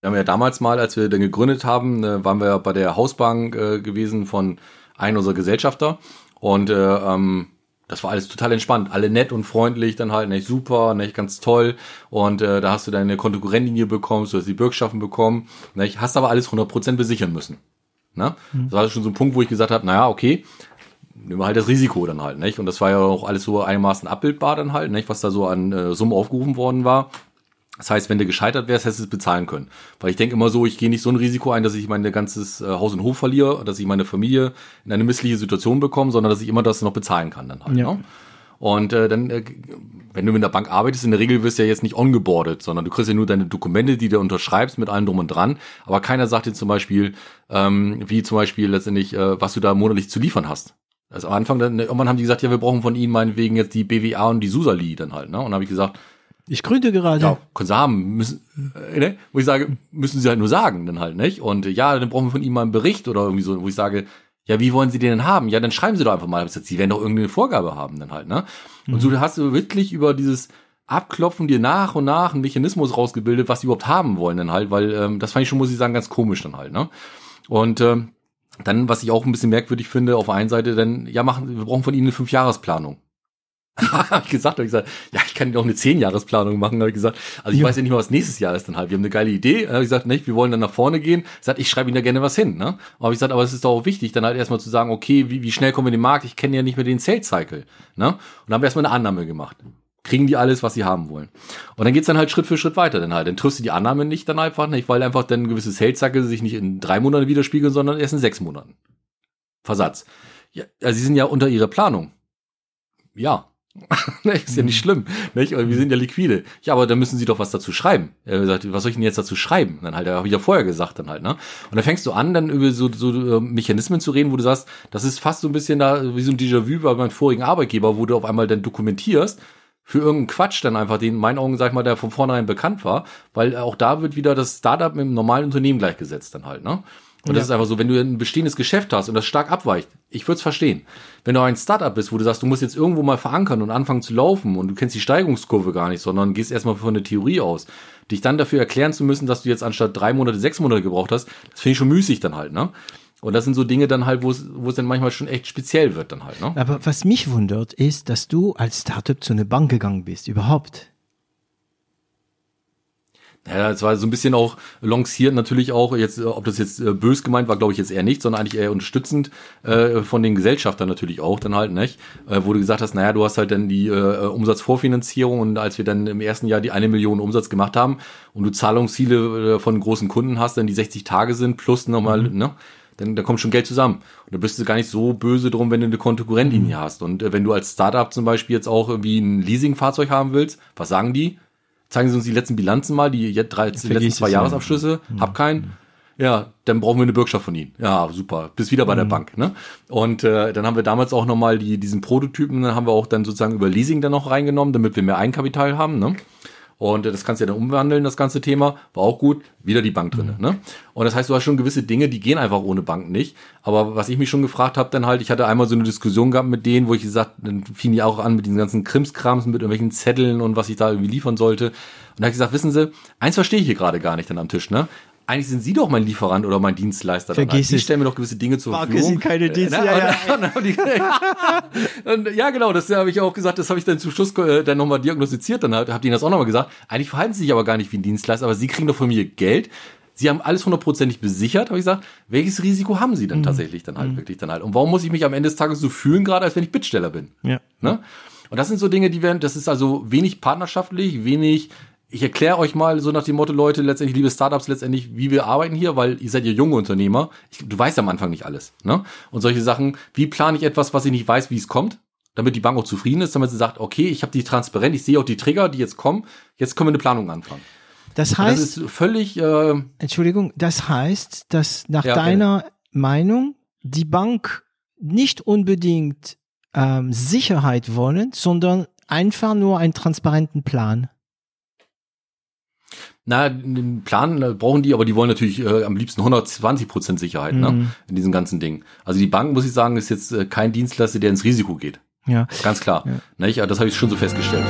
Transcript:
Wir haben ja damals mal, als wir dann gegründet haben, äh, waren wir ja bei der Hausbank äh, gewesen von einem unserer Gesellschafter. Und äh, ähm, das war alles total entspannt, alle nett und freundlich, dann halt nicht super, nicht ganz toll. Und äh, da hast du deine Kontokorrentlinie bekommen, du hast die Bürgschaften bekommen, nicht? hast aber alles 100% besichern müssen. Ne? Mhm. Das war schon so ein Punkt, wo ich gesagt habe, naja, okay, nehmen wir halt das Risiko dann halt, nicht? Und das war ja auch alles so einigermaßen abbildbar dann halt, nicht? Was da so an äh, Summen aufgerufen worden war. Das heißt, wenn du gescheitert wärst, hättest du es bezahlen können. Weil ich denke immer so, ich gehe nicht so ein Risiko ein, dass ich mein ganzes äh, Haus und Hof verliere, dass ich meine Familie in eine missliche Situation bekomme, sondern dass ich immer das noch bezahlen kann dann halt. Ja. Ne? Und äh, dann, äh, wenn du mit der Bank arbeitest, in der Regel wirst du ja jetzt nicht ongeboardet, sondern du kriegst ja nur deine Dokumente, die du unterschreibst mit allem drum und dran. Aber keiner sagt dir zum Beispiel, ähm, wie zum Beispiel letztendlich, äh, was du da monatlich zu liefern hast. Also am Anfang, dann, irgendwann haben die gesagt, ja, wir brauchen von ihnen meinetwegen jetzt die BWA und die Susali dann halt. Ne? Und dann habe ich gesagt, ich gründe gerade. Ja, können sie haben. Müssen, äh, ne? Wo ich sage, müssen sie halt nur sagen, dann halt, nicht? Und ja, dann brauchen wir von ihnen mal einen Bericht oder irgendwie so, wo ich sage, ja, wie wollen sie den denn haben? Ja, dann schreiben sie doch einfach mal. Sie werden doch irgendeine Vorgabe haben, dann halt, ne? Und mhm. so hast du wirklich über dieses Abklopfen dir nach und nach einen Mechanismus rausgebildet, was sie überhaupt haben wollen, dann halt, weil ähm, das fand ich schon, muss ich sagen, ganz komisch dann halt, ne? Und ähm, dann, was ich auch ein bisschen merkwürdig finde, auf der einen Seite, dann, ja, machen, wir brauchen von ihnen eine Fünfjahresplanung. habe ich gesagt, habe ich gesagt, ja, ich kann auch eine Zehnjahresplanung machen, habe ich gesagt. Also ich ja. weiß ja nicht mal, was nächstes Jahr ist dann halt. Wir haben eine geile Idee, habe ich gesagt, nicht, wir wollen dann nach vorne gehen. Ich gesagt, ich schreibe Ihnen da gerne was hin, ne? Aber ich gesagt, aber es ist doch auch wichtig, dann halt erstmal zu sagen, okay, wie, wie schnell kommen wir in den Markt? Ich kenne ja nicht mehr den Sales Cycle, ne? Und dann haben wir erstmal eine Annahme gemacht. Kriegen die alles, was sie haben wollen. Und dann geht's dann halt Schritt für Schritt weiter dann halt. Dann triffst du die Annahme nicht dann einfach nicht, weil einfach dann gewisse Sales Cycle sich nicht in drei Monaten widerspiegeln, sondern erst in sechs Monaten. Versatz. Ja, also sie sind ja unter ihrer Planung. Ja, ist ja nicht schlimm, nicht? wir sind ja liquide. Ja, aber da müssen sie doch was dazu schreiben. Er gesagt, was soll ich denn jetzt dazu schreiben? Dann halt, habe ich ja vorher gesagt dann halt, ne? Und dann fängst du an, dann über so, so äh, Mechanismen zu reden, wo du sagst, das ist fast so ein bisschen da wie so ein Déjà-vu bei meinem vorigen Arbeitgeber, wo du auf einmal dann dokumentierst, für irgendeinen Quatsch dann einfach, den in meinen Augen, sag ich mal, der von vornherein bekannt war, weil auch da wird wieder das Startup mit dem normalen Unternehmen gleichgesetzt dann halt, ne? Und ja. das ist einfach so, wenn du ein bestehendes Geschäft hast und das stark abweicht, ich würde es verstehen. Wenn du ein Startup bist, wo du sagst, du musst jetzt irgendwo mal verankern und anfangen zu laufen und du kennst die Steigungskurve gar nicht, sondern gehst erstmal von der Theorie aus, dich dann dafür erklären zu müssen, dass du jetzt anstatt drei Monate sechs Monate gebraucht hast, das finde ich schon müßig dann halt, ne? Und das sind so Dinge dann halt, wo es, wo es dann manchmal schon echt speziell wird dann halt, ne? Aber was mich wundert, ist, dass du als Startup zu einer Bank gegangen bist, überhaupt. Ja, es war so ein bisschen auch lanciert natürlich auch, jetzt, äh, ob das jetzt äh, bös gemeint war, glaube ich jetzt eher nicht, sondern eigentlich eher unterstützend äh, von den Gesellschaftern natürlich auch dann halt, nicht? Äh, wo du gesagt hast, naja, du hast halt dann die äh, Umsatzvorfinanzierung und als wir dann im ersten Jahr die eine Million Umsatz gemacht haben und du Zahlungsziele äh, von großen Kunden hast, dann die 60 Tage sind, plus nochmal, mhm. ne? Dann da kommt schon Geld zusammen. Und da bist du gar nicht so böse drum, wenn du eine Kontokorrentlinie mhm. hast. Und äh, wenn du als Startup zum Beispiel jetzt auch irgendwie ein Leasingfahrzeug haben willst, was sagen die? Zeigen Sie uns die letzten Bilanzen mal, die, jetzt drei, die letzten zwei Jahresabschlüsse, ja. hab keinen. Ja, dann brauchen wir eine Bürgschaft von Ihnen. Ja, super. Bist wieder bei mhm. der Bank. Ne? Und äh, dann haben wir damals auch nochmal die, diesen Prototypen, dann haben wir auch dann sozusagen über Leasing dann noch reingenommen, damit wir mehr Eigenkapital haben. Ne? Und das kannst du ja dann umwandeln, das ganze Thema. War auch gut. Wieder die Bank drinne. Mhm. Ne? Und das heißt, du hast schon gewisse Dinge, die gehen einfach ohne Bank nicht. Aber was ich mich schon gefragt habe, dann halt, ich hatte einmal so eine Diskussion gehabt mit denen, wo ich gesagt, dann fing die auch an mit diesen ganzen Krimskrams, mit irgendwelchen Zetteln und was ich da irgendwie liefern sollte. Und da habe ich gesagt, wissen Sie, eins verstehe ich hier gerade gar nicht dann am Tisch, ne? Eigentlich sind Sie doch mein Lieferant oder mein Dienstleister. Vergiss Sie stellen mir doch gewisse Dinge zur Verfügung. sind keine äh, Dienstleister. Ja, ja, ja, genau, das habe ich auch gesagt, das habe ich dann zum Schluss äh, dann nochmal diagnostiziert, dann habt ihr das auch nochmal gesagt. Eigentlich verhalten Sie sich aber gar nicht wie ein Dienstleister, aber Sie kriegen doch von mir Geld. Sie haben alles hundertprozentig besichert, habe ich gesagt. Welches Risiko haben Sie denn mhm. tatsächlich dann halt mhm. wirklich dann halt? Und warum muss ich mich am Ende des Tages so fühlen, gerade als wenn ich Bittsteller bin? Ja. Ne? Und das sind so Dinge, die werden, das ist also wenig partnerschaftlich, wenig ich erkläre euch mal so nach dem Motto, Leute, letztendlich, liebe Startups, letztendlich, wie wir arbeiten hier, weil ihr seid ja junge Unternehmer. Ich, du weißt am Anfang nicht alles. Ne? Und solche Sachen, wie plane ich etwas, was ich nicht weiß, wie es kommt, damit die Bank auch zufrieden ist, damit sie sagt, okay, ich habe die transparent, ich sehe auch die Trigger, die jetzt kommen, jetzt können wir eine Planung anfangen. Das Das heißt, ist völlig, äh, Entschuldigung, das heißt, dass nach Ja, deiner Meinung die Bank nicht unbedingt ähm, Sicherheit wollen, sondern einfach nur einen transparenten Plan. Na, den Plan brauchen die, aber die wollen natürlich äh, am liebsten 120 Prozent Sicherheit, ne, Mhm. in diesen ganzen Dingen. Also die Bank, muss ich sagen, ist jetzt äh, kein Dienstleister, der ins Risiko geht. Ja. Ganz klar. Ja. Nicht? Aber Das habe ich schon so festgestellt.